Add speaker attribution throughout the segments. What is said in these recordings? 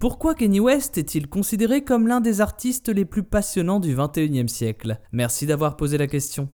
Speaker 1: Pourquoi Kanye West est-il considéré comme l'un des artistes les plus passionnants du 21e siècle? Merci d'avoir posé la question.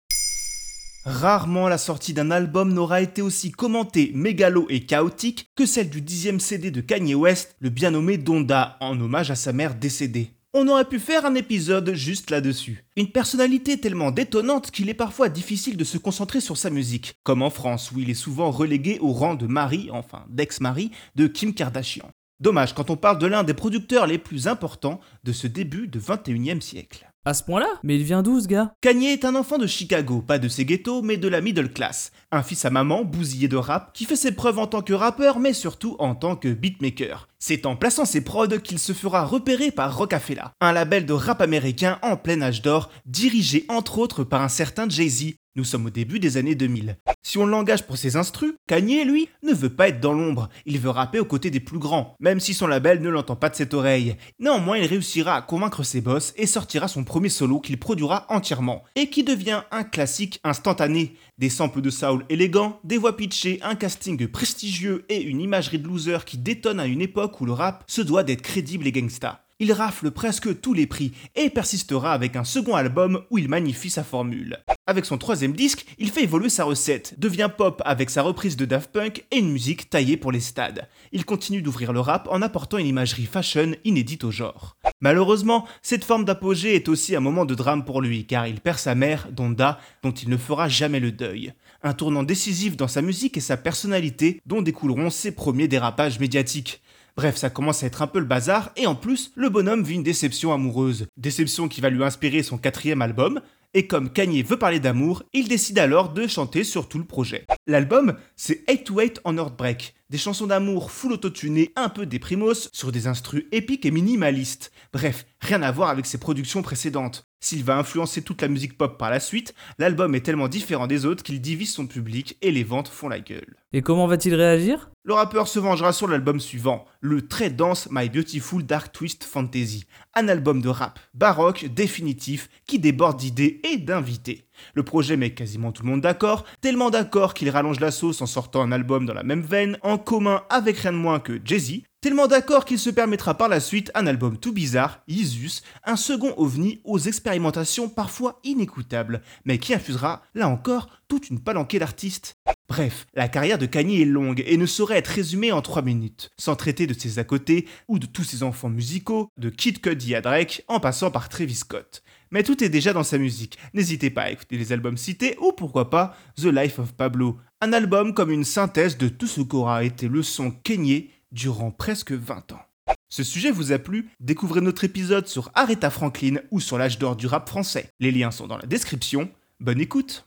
Speaker 2: Rarement la sortie d'un album n'aura été aussi commentée, mégalo et chaotique que celle du dixième CD de Kanye West, le bien nommé Donda, en hommage à sa mère décédée. On aurait pu faire un épisode juste là-dessus. Une personnalité tellement détonnante qu'il est parfois difficile de se concentrer sur sa musique, comme en France où il est souvent relégué au rang de mari, enfin d'ex-mari, de Kim Kardashian. Dommage quand on parle de l'un des producteurs les plus importants de ce début de 21e siècle.
Speaker 1: À ce point-là Mais il vient d'où ce gars?
Speaker 2: Kanye est un enfant de Chicago, pas de ses ghettos, mais de la middle class. Un fils à maman, bousillé de rap, qui fait ses preuves en tant que rappeur, mais surtout en tant que beatmaker. C'est en plaçant ses prods qu'il se fera repérer par Rocafella, un label de rap américain en plein âge d'or, dirigé entre autres par un certain Jay-Z, nous sommes au début des années 2000. Si on l'engage pour ses instrus, Kanye, lui, ne veut pas être dans l'ombre. Il veut rapper aux côtés des plus grands, même si son label ne l'entend pas de cette oreille. Néanmoins, il réussira à convaincre ses boss et sortira son premier solo qu'il produira entièrement, et qui devient un classique instantané. Des samples de soul élégants, des voix pitchées, un casting prestigieux et une imagerie de loser qui détonne à une époque le rap se doit d'être crédible et gangsta il rafle presque tous les prix et persistera avec un second album où il magnifie sa formule. Avec son troisième disque, il fait évoluer sa recette, devient pop avec sa reprise de Daft Punk et une musique taillée pour les stades. Il continue d'ouvrir le rap en apportant une imagerie fashion inédite au genre. Malheureusement, cette forme d'apogée est aussi un moment de drame pour lui, car il perd sa mère, Donda, dont il ne fera jamais le deuil. Un tournant décisif dans sa musique et sa personnalité, dont découleront ses premiers dérapages médiatiques. Bref, ça commence à être un peu le bazar, et en plus, le bonhomme vit une déception amoureuse. Déception qui va lui inspirer son quatrième album, et comme Kanye veut parler d'amour, il décide alors de chanter sur tout le projet. L'album, c'est 8 to 8 on Heartbreak, des chansons d'amour full autotunées, un peu déprimos, sur des instrus épiques et minimalistes. Bref, rien à voir avec ses productions précédentes. S'il va influencer toute la musique pop par la suite, l'album est tellement différent des autres qu'il divise son public et les ventes font la gueule.
Speaker 1: Et comment va-t-il réagir?
Speaker 2: Le rappeur se vengera sur l'album suivant, le très dense My Beautiful Dark Twist Fantasy, un album de rap baroque définitif qui déborde d'idées et d'invités. Le projet met quasiment tout le monde d'accord, tellement d'accord qu'il rallonge la sauce en sortant un album dans la même veine, en commun avec rien de moins que Jay-Z, Tellement d'accord qu'il se permettra par la suite un album tout bizarre, Isus, un second ovni aux expérimentations parfois inécoutables, mais qui infusera, là encore, toute une palanquée d'artistes. Bref, la carrière de Kanye est longue et ne saurait être résumée en 3 minutes, sans traiter de ses à côté ou de tous ses enfants musicaux, de Kid Cudi à Drake, en passant par Travis Scott. Mais tout est déjà dans sa musique, n'hésitez pas à écouter les albums cités ou pourquoi pas The Life of Pablo, un album comme une synthèse de tout ce qu'aura été le son Kanye durant presque 20 ans. Ce sujet vous a plu? Découvrez notre épisode sur Aretha Franklin ou sur l'âge d'or du rap français. Les liens sont dans la description. Bonne écoute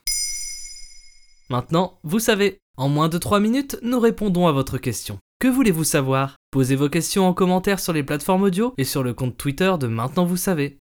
Speaker 1: Maintenant, vous savez, en moins de 3 minutes, nous répondons à votre question. Que voulez-vous savoir? Posez vos questions en commentaire sur les plateformes audio et sur le compte Twitter de Maintenant vous savez.